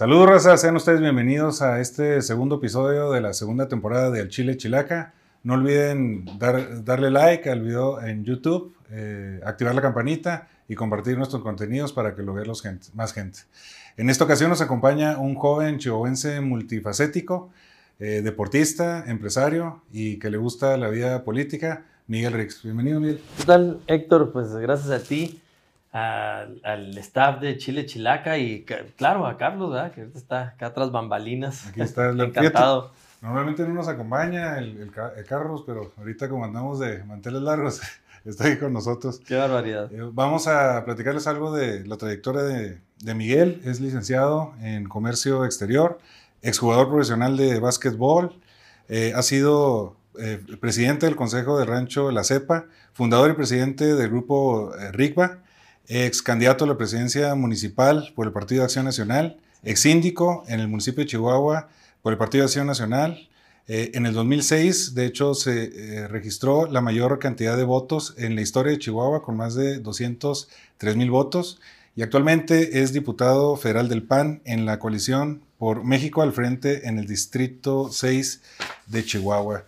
Saludos, raza. Sean ustedes bienvenidos a este segundo episodio de la segunda temporada de El Chile Chilaca. No olviden dar, darle like al video en YouTube, eh, activar la campanita y compartir nuestros contenidos para que lo vea los más gente. En esta ocasión nos acompaña un joven chihuahuense multifacético, eh, deportista, empresario y que le gusta la vida política, Miguel Rix. Bienvenido, Miguel. ¿Qué tal, Héctor? Pues gracias a ti al, al staff de Chile Chilaca y claro a Carlos, ¿verdad? que ahorita está acá atrás bambalinas. Aquí está el encantado. Normalmente no nos acompaña el, el, Carlos, pero ahorita como andamos de manteles largos, está aquí con nosotros. Qué barbaridad. Eh, vamos a platicarles algo de la trayectoria de, de Miguel. Es licenciado en comercio exterior, exjugador profesional de básquetbol, eh, ha sido eh, presidente del Consejo de Rancho La Cepa, fundador y presidente del grupo eh, RICBA, ex candidato a la presidencia municipal por el Partido de Acción Nacional, ex síndico en el municipio de Chihuahua por el Partido de Acción Nacional. Eh, en el 2006, de hecho, se eh, registró la mayor cantidad de votos en la historia de Chihuahua, con más de 203 mil votos. Y actualmente es diputado federal del PAN en la coalición por México al frente en el Distrito 6 de Chihuahua.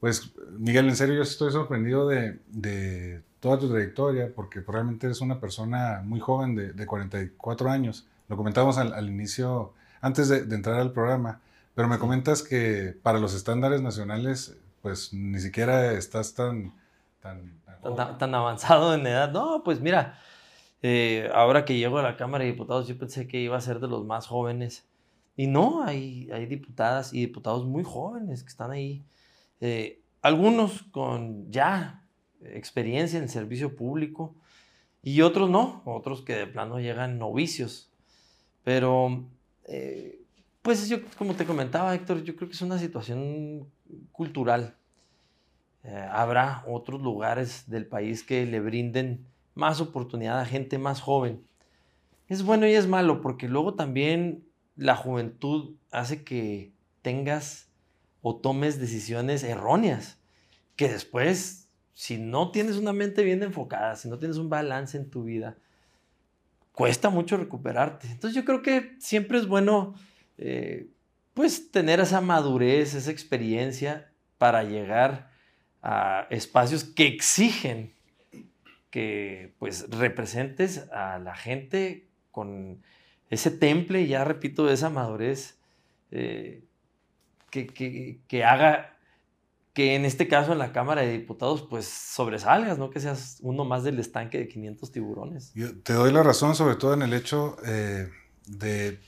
Pues, Miguel, en serio, yo estoy sorprendido de, de toda tu trayectoria, porque probablemente eres una persona muy joven de, de 44 años. Lo comentamos al, al inicio, antes de, de, entrar al programa, pero me comentas que para los estándares nacionales, pues ni siquiera estás tan... Tan, tan, tan, tan avanzado en edad. No, pues mira, eh, ahora que llego a la Cámara de Diputados, yo pensé que iba a ser de los más jóvenes. Y no, hay, hay diputadas y diputados muy jóvenes que están ahí. Eh, algunos con ya experiencia en servicio público y otros no, otros que de plano llegan novicios. Pero, eh, pues yo, como te comentaba, Héctor, yo creo que es una situación cultural. Eh, habrá otros lugares del país que le brinden más oportunidad a gente más joven. Es bueno y es malo porque luego también la juventud hace que tengas o tomes decisiones erróneas que después si no tienes una mente bien enfocada, si no tienes un balance en tu vida, cuesta mucho recuperarte. Entonces yo creo que siempre es bueno, eh, pues, tener esa madurez, esa experiencia para llegar a espacios que exigen que, pues, representes a la gente con ese temple, ya repito, de esa madurez, eh, que, que, que haga que en este caso en la Cámara de Diputados pues sobresalgas, no que seas uno más del estanque de 500 tiburones. Yo te doy la razón sobre todo en el hecho eh, de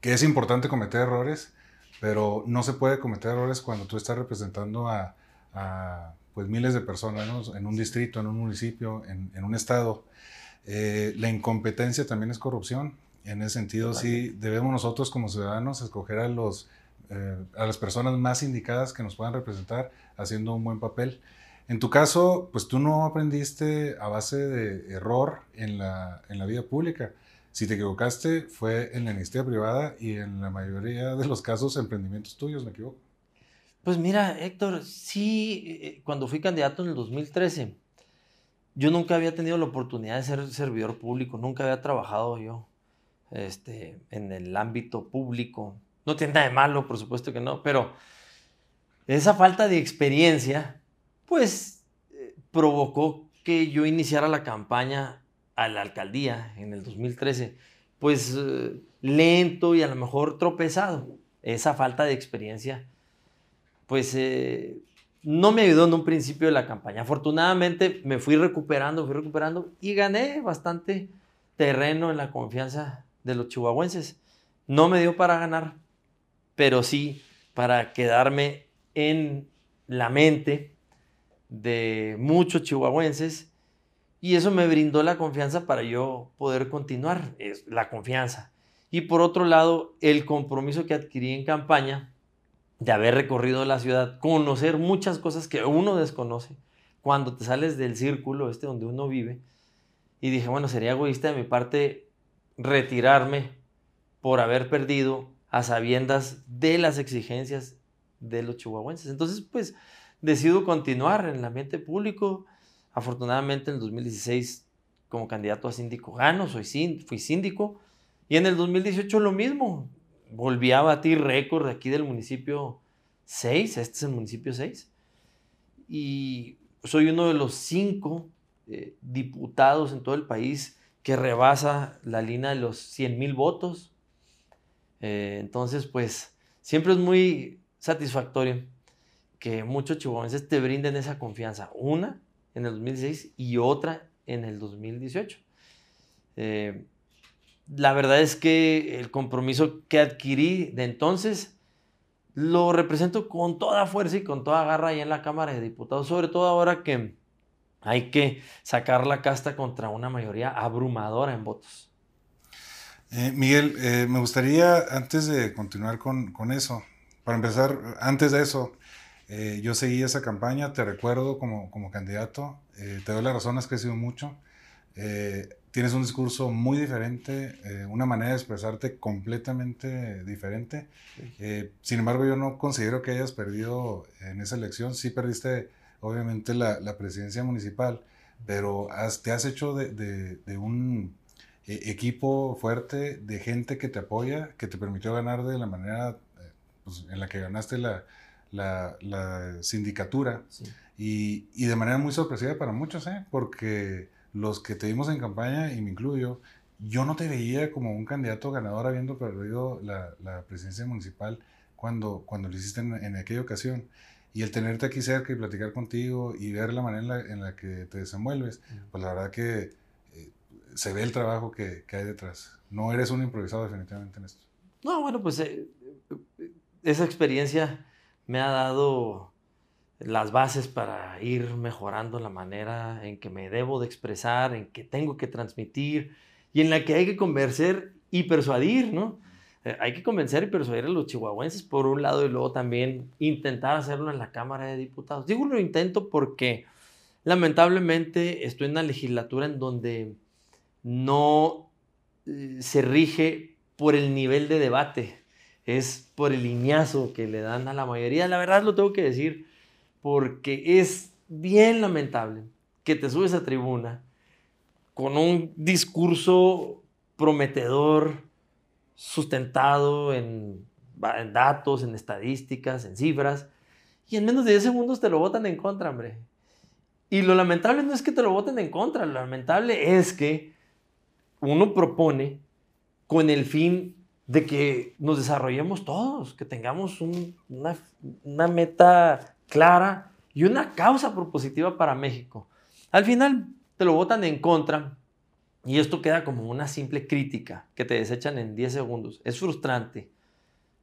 que es importante cometer errores, pero no se puede cometer errores cuando tú estás representando a, a pues miles de personas ¿no? en un distrito, en un municipio, en, en un estado. Eh, la incompetencia también es corrupción. En ese sentido, sí, debemos nosotros como ciudadanos escoger a los eh, a las personas más indicadas que nos puedan representar haciendo un buen papel. En tu caso, pues tú no aprendiste a base de error en la, en la vida pública. Si te equivocaste, fue en la iniciativa privada y en la mayoría de los casos emprendimientos tuyos, ¿me equivoco? Pues mira, Héctor, sí, eh, cuando fui candidato en el 2013, yo nunca había tenido la oportunidad de ser servidor público, nunca había trabajado yo este, en el ámbito público, no tiene nada de malo, por supuesto que no, pero esa falta de experiencia, pues, eh, provocó que yo iniciara la campaña a la alcaldía en el 2013, pues eh, lento y a lo mejor tropezado. Esa falta de experiencia, pues eh, no me ayudó en un principio de la campaña. Afortunadamente me fui recuperando, fui recuperando y gané bastante terreno en la confianza de los chihuahuenses. No me dio para ganar, pero sí para quedarme en la mente de muchos chihuahuenses y eso me brindó la confianza para yo poder continuar, es la confianza. Y por otro lado, el compromiso que adquirí en campaña de haber recorrido la ciudad, conocer muchas cosas que uno desconoce cuando te sales del círculo este donde uno vive. Y dije, bueno, sería egoísta de mi parte retirarme por haber perdido a sabiendas de las exigencias de los chihuahuenses. Entonces, pues, decido continuar en el ambiente público. Afortunadamente, en el 2016, como candidato a síndico gano, soy fui síndico Y en el 2018 lo mismo. Volví a batir récord aquí del municipio 6, este es el municipio 6. Y soy uno de los cinco eh, diputados en todo el país que rebasa la línea de los 100 mil votos. Eh, entonces, pues, siempre es muy satisfactorio que muchos chihuahuenses te brinden esa confianza. Una en el 2016 y otra en el 2018. Eh, la verdad es que el compromiso que adquirí de entonces lo represento con toda fuerza y con toda garra ahí en la Cámara de Diputados, sobre todo ahora que hay que sacar la casta contra una mayoría abrumadora en votos. Eh, Miguel, eh, me gustaría, antes de continuar con, con, eso, para empezar, antes de eso, eh, yo seguí esa campaña, te recuerdo como, como candidato, te doy la razón, has crecido mucho, tienes un discurso muy diferente, una manera de expresarte completamente diferente. sin embargo, yo no considero que hayas perdido en esa elección, sí perdiste obviamente la, la presidencia municipal, pero te has hecho de, de, un e, equipo fuerte, de gente que te apoya, que te permitió ganar de la manera eh, pues, en la que ganaste la, la, la sindicatura. Y, y, de manera muy sorpresiva para muchos, ¿eh? porque los que te vimos en campaña, y me incluyo, yo no te veía como un candidato ganador habiendo perdido la, la presidencia municipal cuando, cuando lo hiciste en, en aquella ocasión. Y el tenerte aquí cerca y platicar contigo y ver la manera en la, que te desenvuelves, pues la verdad que eh, se ve el trabajo que, que, hay detrás. No eres un improvisado definitivamente en esto. No, bueno, pues eh, esa experiencia me ha dado las bases para ir mejorando la manera en que me debo de expresar, en que tengo que transmitir y en la que hay que convencer y persuadir, ¿no? Eh, hay que convencer y persuadir a los chihuahuenses por un lado y luego también intentar hacerlo en la Cámara de Diputados. Digo lo intento porque lamentablemente estoy en una legislatura en donde no eh, se rige por el nivel de debate, es por el lineazo que le dan a la mayoría. La verdad lo tengo que decir porque es bien lamentable que te subes a tribuna con un discurso prometedor, sustentado en, datos, en estadísticas, en cifras, y en menos de 10 segundos te lo votan en contra, hombre. Y lo lamentable no es que te lo voten en contra, lo lamentable es que uno propone con el fin de que nos desarrollemos todos, que tengamos una, meta clara y una causa propositiva para México. Al final te lo votan en contra y esto queda como una simple crítica que te desechan en 10 segundos. Es frustrante.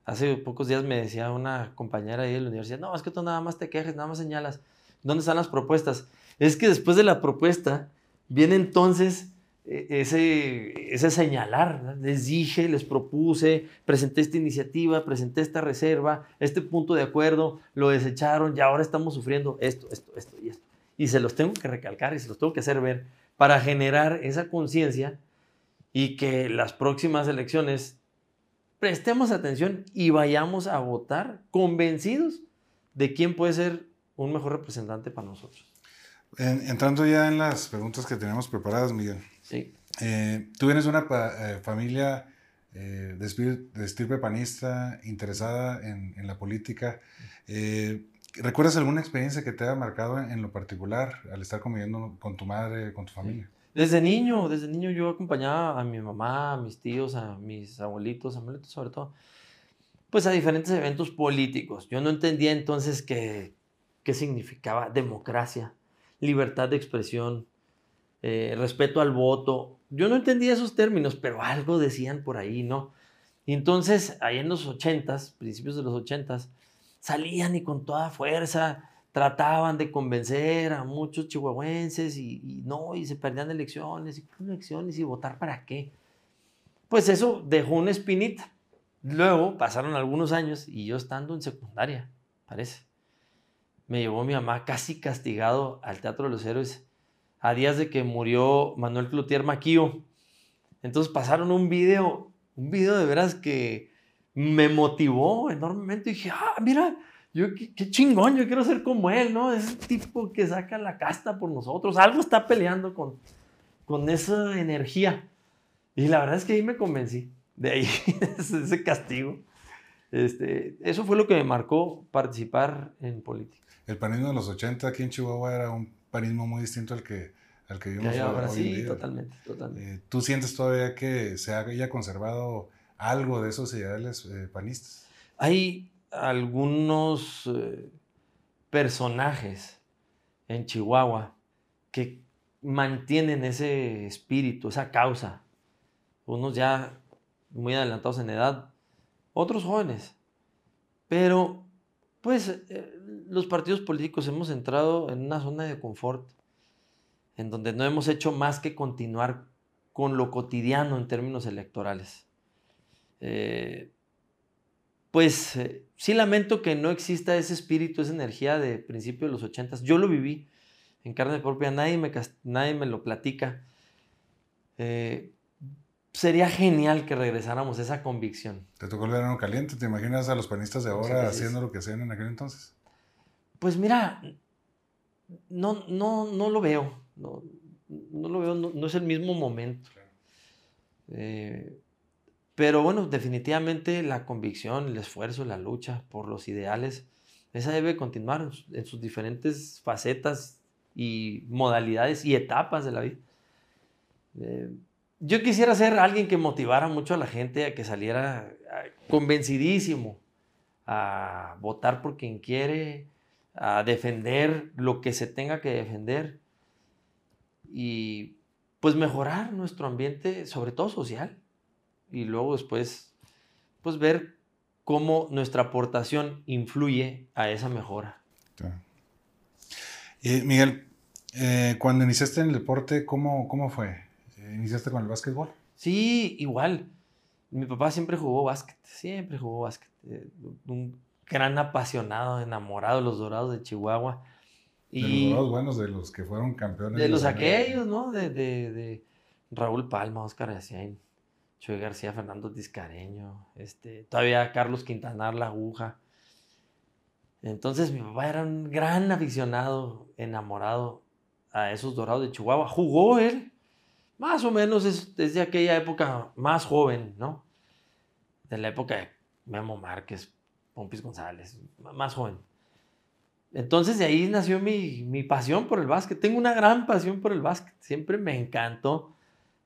Hace pocos días me decía una compañera de la universidad, no, es que tú nada más te quejes, nada más señalas. ¿Dónde están las propuestas? Es que después de la propuesta viene entonces ese, ese señalar. Les dije, les propuse, presenté esta iniciativa, presenté esta reserva, este punto de acuerdo, lo desecharon y ahora estamos sufriendo esto, esto, esto y esto. Y se los tengo que recalcar y se los tengo que hacer ver para generar esa conciencia y que las próximas elecciones prestemos atención y vayamos a votar convencidos de quién puede ser un mejor representante para nosotros. entrando ya en las preguntas que tenemos preparadas, Miguel. Sí. Eh, tú vienes de una eh, familia eh, de, estirpe panista, interesada en, en la política. ¿Recuerdas alguna experiencia que te haya marcado en, lo particular al estar conviviendo con tu madre, con tu familia? Desde niño, desde niño yo acompañaba a mi mamá, a mis tíos, a mis abuelitos, abuelitos sobre todo, pues a diferentes eventos políticos. Yo no entendía entonces qué, qué significaba democracia, libertad de expresión, eh, respeto al voto. Yo no entendía esos términos, pero algo decían por ahí, ¿no? Y entonces, ahí en los ochentas, principios de los ochentas, salían y con toda fuerza trataban de convencer a muchos chihuahuenses y, no, y se perdían elecciones, y elecciones y votar para qué. Pues eso dejó una espinita. Luego pasaron algunos años y yo estando en secundaria, parece, me llevó mi mamá casi castigado al Teatro de los Héroes a días de que murió Manuel Cloutier Maquío. Entonces pasaron un video, un video de veras que me motivó enormemente. Y dije, ah, mira, yo qué, chingón, yo quiero ser como él, ¿no? Ese tipo que saca la casta por nosotros. Algo está peleando con, con esa energía. Y la verdad es que ahí me convencí, de ahí ese castigo. Este, eso fue lo que me marcó participar en política. El panismo de los 80 aquí en Chihuahua era un panismo muy distinto al que, al que vivimos ahora. sí, totalmente, totalmente. Eh, ¿Tú sientes todavía que se haya conservado algo de esos ideales eh, panistas? Hay algunos eh, personajes en Chihuahua que mantienen ese espíritu, esa causa. Unos ya muy adelantados en edad, otros jóvenes. Pero, pues, eh, los partidos políticos hemos entrado en una zona de confort, en donde no hemos hecho más que continuar con lo cotidiano en términos electorales. Eh, pues eh, sí lamento que no exista ese espíritu, esa energía de principio de los ochentas. Yo lo viví en carne propia, nadie me, nadie me lo platica sería genial que regresáramos a esa convicción. ¿Te tocó el verano caliente? ¿Te imaginas a los panistas de ahora haciendo lo que hacían en aquel entonces? Pues mira, no, no, no lo veo. No, lo veo, no, es el mismo momento. Eh, pero bueno, definitivamente la convicción, el esfuerzo, la lucha por los ideales, esa debe continuar en sus diferentes facetas y modalidades y etapas de la vida. Eh, yo quisiera ser alguien que motivara mucho a la gente a que saliera convencidísimo a votar por quien quiere, a defender lo que se tenga que defender y pues mejorar nuestro ambiente, sobre todo social, y luego después pues ver cómo nuestra aportación influye a esa mejora. Y Miguel, eh, cuando iniciaste en el deporte, ¿cómo, cómo fue? ¿Iniciaste con el básquetbol? Sí, igual. Mi papá siempre jugó básquet, siempre jugó básquet. Eh, un gran apasionado, enamorado de los Dorados de Chihuahua. Y de los Dorados buenos, de los que fueron campeones. De los aquellos, ¿no? De, de, Raúl Palma, Oscar Yacién, Chuy García, Fernando Tiscareño, este, todavía Carlos Quintanar, La Aguja. Entonces mi papá era un gran aficionado, enamorado a esos Dorados de Chihuahua. Jugó él más o menos es desde aquella época más joven, ¿no? De la época de Memo Márquez, Pompis González, más joven. Entonces de ahí nació mi, mi, pasión por el básquet. Tengo una gran pasión por el básquet. Siempre me encantó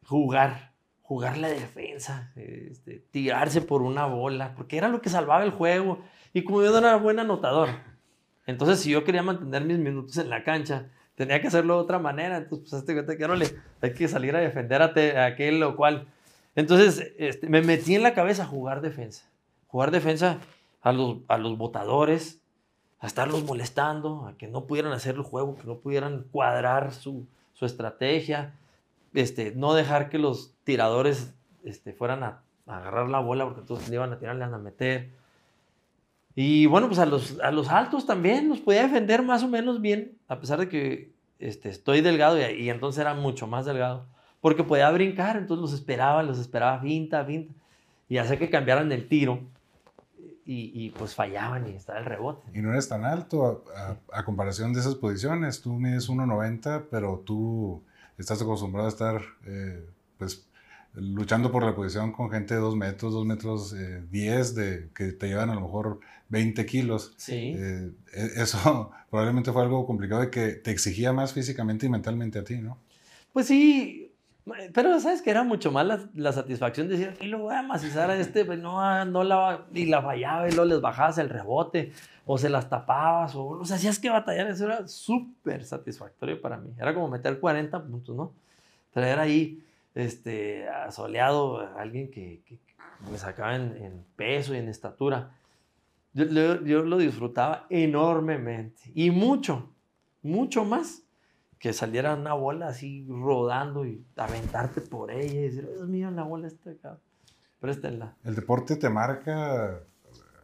jugar, jugar la defensa, este, tirarse por una bola, porque era lo que salvaba el juego. Y como yo era buen anotador, entonces si yo quería mantener mis minutos en la cancha, tenía que hacerlo de otra manera. Entonces, pues, este cuenta que no le, hay que salir a defender a, aquel o cual. Entonces, este, me metí en la cabeza a jugar defensa. Jugar defensa a los, a los votadores, a estarlos molestando, a que no pudieran hacer el juego, que no pudieran cuadrar su, su estrategia, este, no dejar que los tiradores este, fueran a, a agarrar la bola porque entonces le iban a tirar, le iban a meter. Y bueno, pues a los, a los altos también los podía defender más o menos bien, a pesar de que este, estoy delgado y, entonces era mucho más delgado, porque podía brincar, entonces los esperaba, los esperaba finta, finta, y hace que cambiaran el tiro. Y, pues fallaban y estaba el rebote. Y no eres tan alto a, comparación de esas posiciones. Tú mides 1,90, pero tú estás acostumbrado a estar eh, pues luchando por la posición con gente de 2 metros, 2 metros 10, eh, de, que te llevan a lo mejor 20 kilos. Sí. Eh, e, eso probablemente fue algo complicado y que te exigía más físicamente y mentalmente a ti, ¿no? Pues sí, pero sabes que era mucho más la, satisfacción de decir, y lo voy a macizar a este, pues no, no la, y la fallaba y luego les bajabas el rebote, o se las tapabas, o, o sea, hacías que batallar, eso era súper satisfactorio para mí. Era como meter 40 puntos, ¿no? Traer ahí este, asoleado, alguien que, me sacaba en, peso y en estatura. Yo, lo disfrutaba enormemente y mucho, mucho más que saliera una bola así rodando y aventarte por ella y decir, Dios mío, la bola está acá, préstenla. El deporte te marca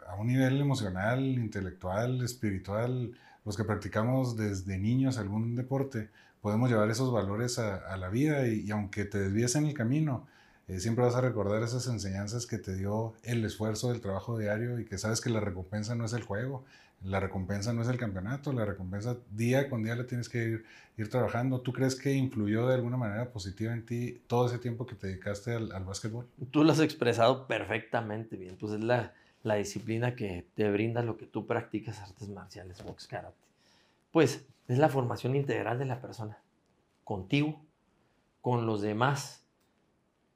a un nivel emocional, intelectual, espiritual. Los que practicamos desde niños algún deporte, podemos llevar esos valores a, la vida y, aunque te desvíes en el camino, eh, siempre vas a recordar esas enseñanzas que te dio el esfuerzo del trabajo diario y que sabes que la recompensa no es el juego, la recompensa no es el campeonato, la recompensa día con día la tienes que ir, ir trabajando. ¿Tú crees que influyó de alguna manera positiva en ti todo ese tiempo que te dedicaste al, al básquetbol? Tú lo has expresado perfectamente bien, pues es la, la disciplina que te brinda lo que tú practicas artes marciales, box, karate. Pues es la formación integral de la persona, contigo, con los demás.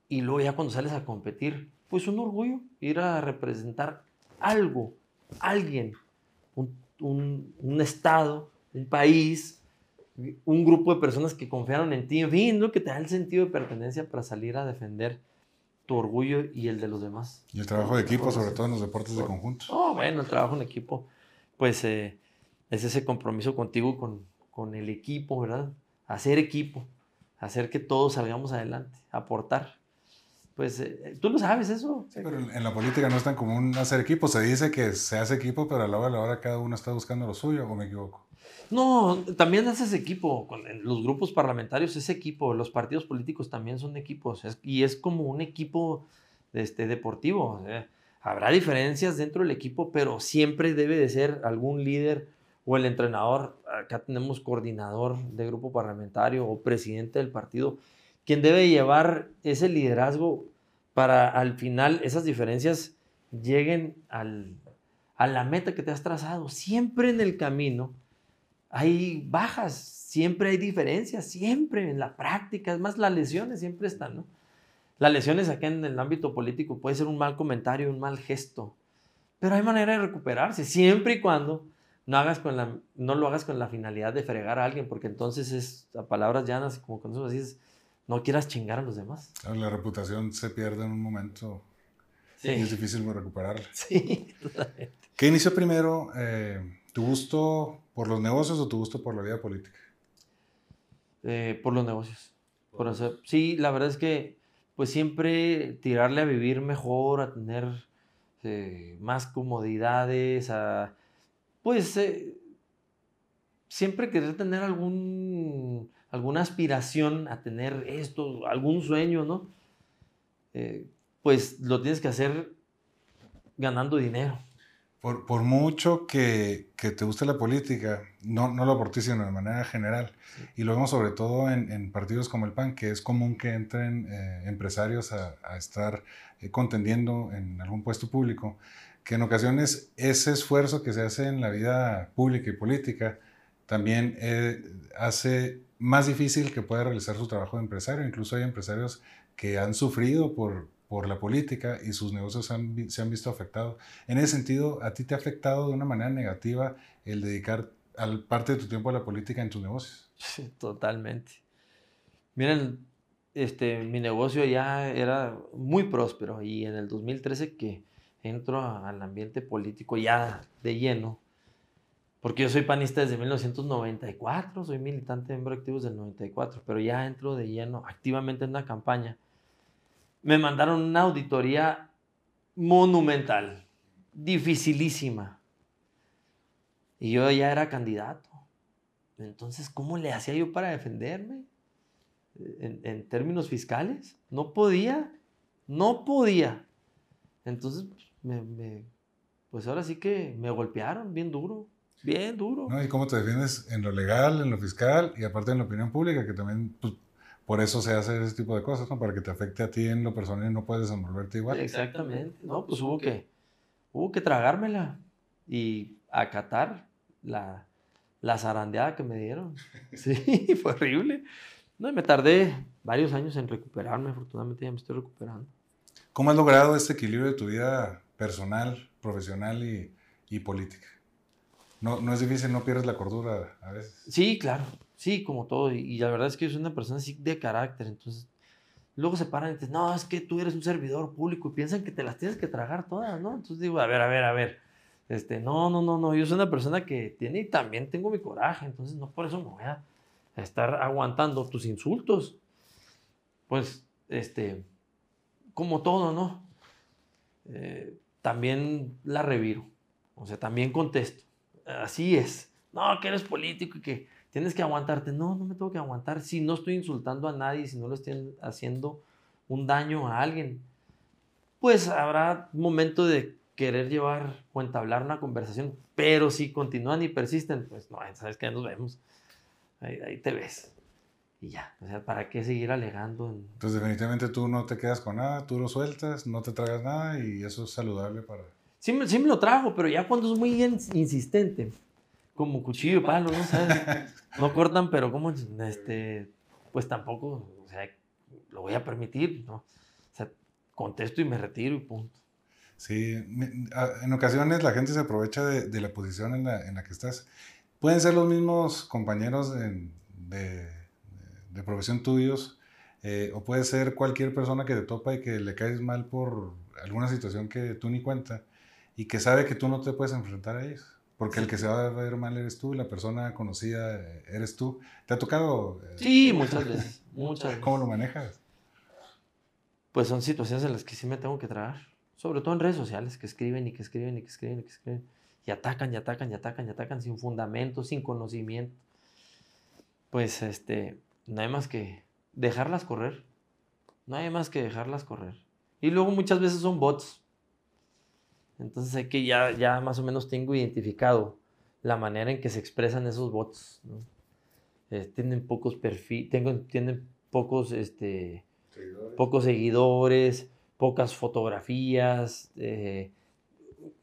Y luego ya cuando sales a competir, pues un orgullo ir a representar algo, alguien, un, un, estado, un país, un grupo de personas que confiaron en ti, en fin, lo que te da el sentido de pertenencia para salir a defender tu orgullo y el de los demás. Y el trabajo de equipo, sobre todo en los deportes de conjunto. Oh, bueno, el trabajo en equipo, pues eh, es ese compromiso contigo, con, con el equipo, ¿verdad? Hacer equipo, hacer que todos salgamos adelante, aportar. Pues eh, tú lo sabes eso. Sí, pero en la política no es tan común hacer equipo. Se dice que se hace equipo, pero a la hora de la hora cada uno está buscando lo suyo, ¿o me equivoco? No, también haces equipo. Los grupos parlamentarios es equipo. Los partidos políticos también son equipos. Es, y es como un equipo este, deportivo. habrá diferencias dentro del equipo, pero siempre debe de ser algún líder o el entrenador. Acá tenemos coordinador de grupo parlamentario o presidente del partido quien debe llevar ese liderazgo para al final esas diferencias lleguen al, a la meta que te has trazado. Siempre en el camino hay bajas, siempre hay diferencias, siempre en la práctica, es más, las lesiones siempre están, ¿no? Las lesiones acá en el ámbito político puede ser un mal comentario, un mal gesto, pero hay manera de recuperarse, siempre y cuando no, hagas con la, no lo hagas con la finalidad de fregar a alguien, porque entonces es, a palabras llanas, como cuando dices, no quieras chingar a los demás. La reputación se pierde en un momento sí. y es difícil recuperarla. Sí, totalmente. ¿Qué inició primero? Eh, ¿Tu gusto por los negocios o tu gusto por la vida política? Eh, por los negocios. Por hacer, sí, la verdad es que pues siempre tirarle a vivir mejor, a tener eh, más comodidades, a pues eh, siempre querer tener algún alguna aspiración a tener esto, algún sueño, ¿no? Eh, pues lo tienes que hacer ganando dinero. Por, por mucho que, que, te guste la política, no, no lo por ti, sino de manera general, sí. y lo vemos sobre todo en, en, partidos como el PAN, que es común que entren eh, empresarios a, a estar eh, contendiendo en algún puesto público, que en ocasiones ese esfuerzo que se hace en la vida pública y política también eh, hace más difícil que pueda realizar su trabajo de empresario. Incluso hay empresarios que han sufrido por, por la política y sus negocios se han visto afectados. En ese sentido, ¿a ti te ha afectado de una manera negativa el dedicar parte de tu tiempo a la política en tus negocios? Totalmente. Miren, este, mi negocio ya era muy próspero y en el 2013 que entro al ambiente político ya de lleno, porque yo soy panista desde 1994, soy militante de miembros activos del 94, pero ya entro de lleno activamente en una campaña. Me mandaron una auditoría monumental, dificilísima. Y yo ya era candidato. Entonces, ¿cómo le hacía yo para defenderme? En, términos fiscales, no podía, no podía. Entonces, me, pues ahora sí que me golpearon bien duro. Bien duro. ¿No? ¿Y cómo te defiendes en lo legal, en lo fiscal y aparte en la opinión pública, que también pues, por eso se hace ese tipo de cosas, ¿no? Para que te afecte a ti en lo personal y no puedes desenvolverte igual. Exactamente. No, pues hubo que, hubo que tragármela y acatar la, la zarandeada que me dieron. Sí, fue horrible. No, y me tardé varios años en recuperarme, afortunadamente ya me estoy recuperando. ¿Cómo has logrado este equilibrio de tu vida personal, profesional y, y política? No, no es difícil, no pierdes la cordura a veces. Sí, claro, sí, como todo. Y, la verdad es que yo soy una persona así de carácter, entonces luego se paran y dicen, no, es que tú eres un servidor público y piensan que te las tienes que tragar todas, ¿no? Entonces digo, a ver, a ver, a ver. Este, no, no, no, no, yo soy una persona que tiene y también tengo mi coraje, entonces no por eso me voy a estar aguantando tus insultos. Pues, este, como todo, ¿no? Eh, también la reviro, o sea, también contesto así es. No, que eres político y que tienes que aguantarte. No, no me tengo que aguantar. Si no estoy insultando a nadie, si no lo estoy haciendo un daño a alguien, pues habrá momento de querer llevar o entablar una conversación, pero si continúan y persisten, pues no, sabes que nos vemos, ahí, te ves. Y ya, o sea, ¿para qué seguir alegando? Entonces definitivamente tú no te quedas con nada, tú lo sueltas, no te tragas nada y eso es saludable para... Sí, sí me lo trajo, pero ya cuando es muy insistente, como cuchillo y palo, ¿no? ¿Sabes? No cortan, pero como, este, pues tampoco, o sea, lo voy a permitir, ¿no? O sea, contesto y me retiro y punto. Sí, en ocasiones la gente se aprovecha de, la posición en la, en la, que estás. Pueden ser los mismos compañeros de, de, profesión tuyos, eh, o puede ser cualquier persona que te topa y que le caes mal por alguna situación que tú ni cuenta y que sabe que tú no te puedes enfrentar a ellos. Porque el que se va a ver mal eres tú, la persona conocida eres tú. ¿Te ha tocado? Eh, sí, muchas veces. Muchas ¿Cómo lo manejas? Pues son situaciones en las que sí me tengo que tragar. Sobre todo en redes sociales, que escriben y que escriben y que escriben y que escriben. Y atacan y atacan y atacan y atacan sin fundamento, sin conocimiento. Pues este, no hay más que dejarlas correr. No hay más que dejarlas correr. Y luego muchas veces son bots entonces sé que ya, ya más o menos tengo identificado la manera en que se expresan esos bots. Eh, tienen pocos perfiles, tienen pocos, este, seguidores. pocos seguidores, pocas fotografías, eh,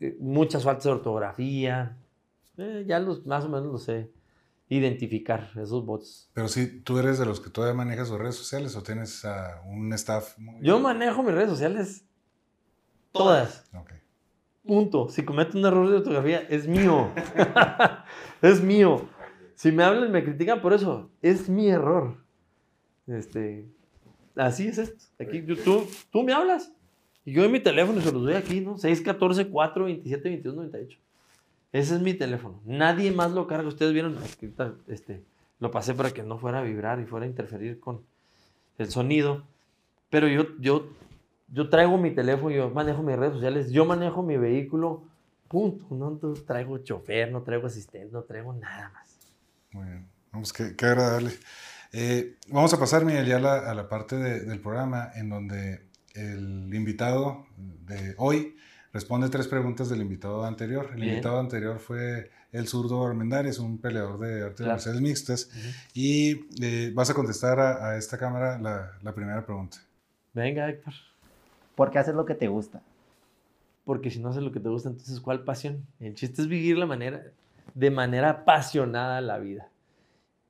eh, muchas faltas de ortografía. ya los, más o menos lo sé identificar, esos bots. Pero si tú eres de los que todavía manejas sus redes sociales o tienes un staff Yo manejo mis redes sociales todas. Okay. Punto. Si cometo un error de ortografía, es mío. es mío. Si me hablan me critican por eso, es mi error. Este, así es esto. Aquí, tú, tú me hablas. Y yo en mi teléfono se los doy aquí, ¿no? 614 4 27 21 98. Ese es mi teléfono. Nadie más lo carga. Ustedes vieron, este, lo pasé para que no fuera a vibrar y fuera a interferir con el sonido. Pero yo, yo yo traigo mi teléfono, yo manejo mis redes sociales, yo manejo mi vehículo, punto. No traigo chofer, no traigo asistente, no traigo nada más. Muy bien, vamos, qué, qué agradable. Eh, vamos a pasar, Miguel, ya a la, a la parte del programa en donde el invitado de hoy responde tres preguntas del invitado anterior. El invitado anterior fue el zurdo Armendáriz, un peleador de artes marciales mixtas. Y eh, vas a contestar a, a esta cámara la, la primera pregunta. Venga, Héctor. ¿Por qué haces lo que te gusta? Porque si no haces lo que te gusta, entonces ¿cuál pasión? El chiste es vivir la manera, de manera apasionada la vida.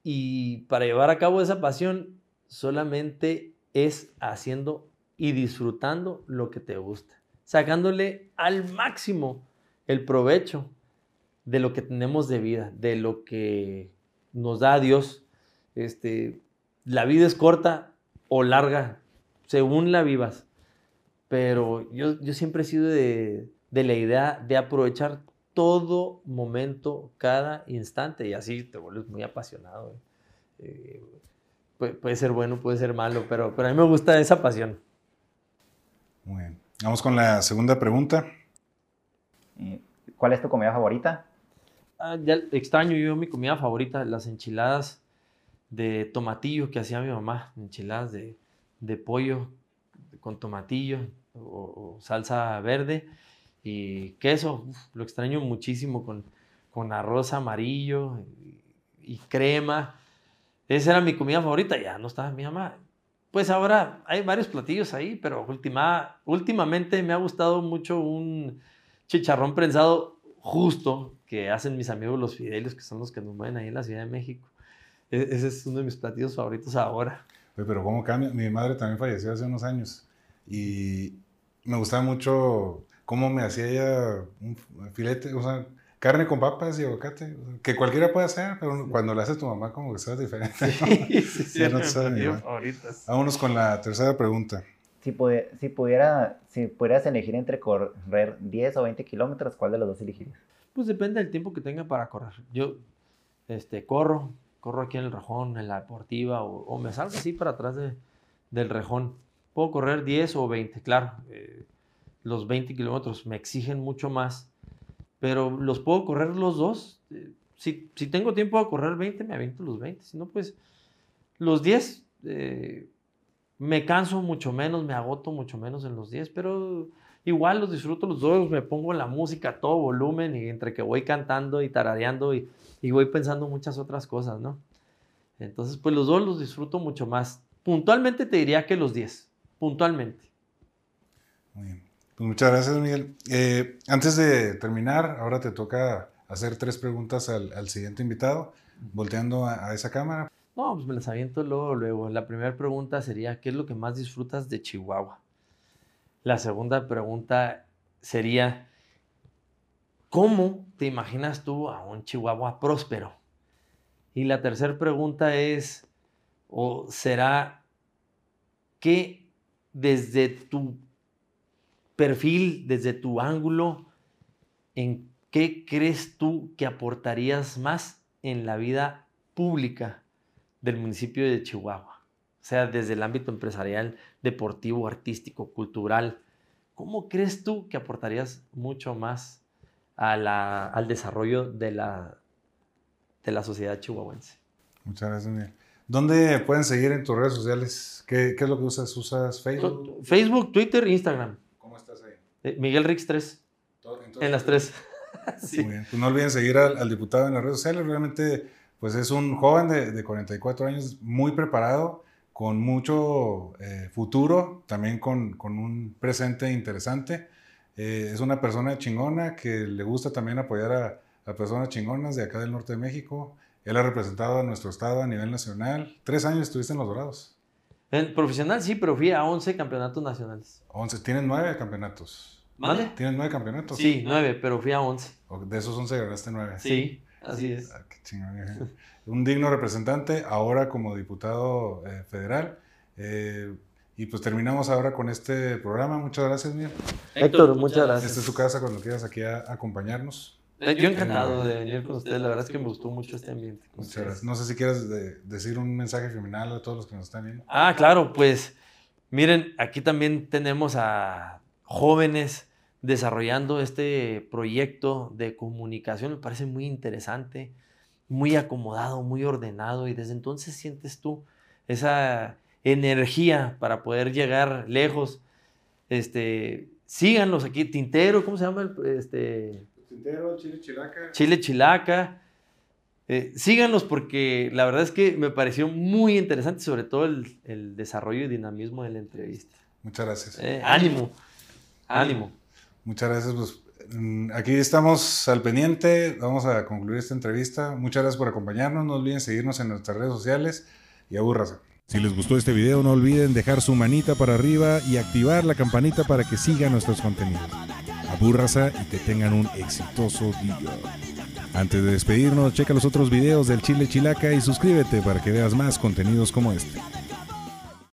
Y para llevar a cabo esa pasión, solamente es haciendo y disfrutando lo que te gusta, sacándole al máximo el provecho de lo que tenemos de vida, de lo que nos da Dios. Este, la vida es corta o larga, según la vivas pero yo, yo siempre he sido de, de, la idea de aprovechar todo momento, cada instante, y así te vuelves muy apasionado. Eh, puede, puede, ser bueno, puede ser malo, pero, pero a mí me gusta esa pasión. Muy bien. Vamos con la segunda pregunta. Eh, ¿Cuál es tu comida favorita? Ah, ya extraño yo mi comida favorita, las enchiladas de tomatillo que hacía mi mamá, enchiladas de, de pollo con tomatillo, o, salsa verde y queso. lo extraño muchísimo con, con arroz amarillo y, crema. Esa era mi comida favorita, ya no estaba mi mamá. Pues ahora hay varios platillos ahí, pero última, últimamente me ha gustado mucho un chicharrón prensado justo que hacen mis amigos los fidelios, que son los que nos mueven ahí en la Ciudad de México. E, ese es uno de mis platillos favoritos ahora. Pero ¿cómo cambia? Mi madre también falleció hace unos años y me gustaba mucho cómo me hacía ella un filete, o sea, carne con papas y aguacate, que cualquiera puede hacer, pero cuando lo hace tu mamá como que sea diferente. Sí, sí, sí, no Vámonos con la tercera pregunta. Si, si, pudiera, si pudieras elegir entre correr 10 o 20 kilómetros, ¿cuál de los dos elegirías? Pues depende del tiempo que tenga para correr. Yo este, corro, corro aquí en el rejón, en la deportiva, o, me salgo así para atrás de, del rejón. Puedo correr 10 o 20, claro. Eh, los 20 kilómetros me exigen mucho más, pero los puedo correr los dos. Eh, si, si, tengo tiempo a correr 20, me aviento los 20. Si no, pues los 10 eh, Me canso mucho menos, me agoto mucho menos en los 10, pero igual los disfruto los dos, me pongo la música a todo volumen y entre que voy cantando y tarareando y, y voy pensando muchas otras cosas, ¿no? Entonces, pues los dos los disfruto mucho más. Puntualmente te diría que los 10, puntualmente. Muy bien. Pues muchas gracias, Miguel. Eh, antes de terminar, ahora te toca hacer tres preguntas al, al siguiente invitado, volteando a, a, esa cámara. No, pues me las aviento luego, luego. La primera pregunta sería, ¿qué es lo que más disfrutas de Chihuahua? La segunda pregunta sería, ¿cómo te imaginas tú a un Chihuahua próspero? Y la tercera pregunta es, ¿o será que desde tu perfil, desde tu ángulo, en qué crees tú que aportarías más en la vida pública del municipio de Chihuahua? O sea, desde el ámbito empresarial, deportivo, artístico, cultural. ¿Cómo crees tú que aportarías mucho más al desarrollo de la, de la sociedad chihuahuense? Muchas gracias, Miguel. ¿Dónde pueden seguir en tus redes sociales? ¿Qué, qué es lo que usas? ¿Usas Facebook? Facebook, Twitter, Instagram. ¿Cómo estás ahí? Eh, Miguel Rix 3. en las tres. sí. Muy bien. Pues no olviden seguir al, al, diputado en las redes sociales. Realmente, pues es un joven de, de 44 años muy preparado, con mucho eh, futuro, también con, con, un presente interesante. Eh, es una persona chingona que le gusta también apoyar a, a personas chingonas de acá del norte de México. Él ha representado a nuestro estado a nivel nacional. Tres años estuviste en los Dorados. En profesional sí, pero fui a 11 campeonatos nacionales. 11, tienen nueve campeonatos. ¿Vale? ¿Tienes nueve campeonatos? Sí, nueve, pero fui a 11. De esos 11 ganaste nueve. Sí, así es. Ah, qué chingón. Un digno representante, ahora como diputado eh, federal. Eh, y pues terminamos ahora con este programa. Muchas gracias, Miguel. Héctor, muchas gracias. Esta es tu casa cuando quieras aquí a acompañarnos. Yo encantado de venir con ustedes. La verdad es que me gustó mucho este ambiente. Muchas gracias. No sé si quieres de, decir un mensaje criminal a todos los que nos están viendo. Ah, claro, pues miren, aquí también tenemos a jóvenes desarrollando este proyecto de comunicación. Me parece muy interesante, muy acomodado, muy ordenado y desde entonces sientes tú esa energía para poder llegar lejos. Este, síganlos aquí, Tintero, ¿cómo se llama? El, este, Tintero, Chile Chilaca. Chile Chilaca. Eh, síganlos porque la verdad es que me pareció muy interesante, sobre todo el, el desarrollo y dinamismo de la entrevista. Muchas gracias. Eh, ánimo, ánimo. Muchas gracias. Pues, aquí estamos al pendiente. Vamos a concluir esta entrevista. Muchas gracias por acompañarnos. No olviden seguirnos en nuestras redes sociales y abúrrase. Si les gustó este video, no olviden dejar su manita para arriba y activar la campanita para que sigan nuestros contenidos. Abúrrasa y que tengan un exitoso día. Antes de despedirnos, checa los otros videos del Chile Chilaca y suscríbete para que veas más contenidos como este.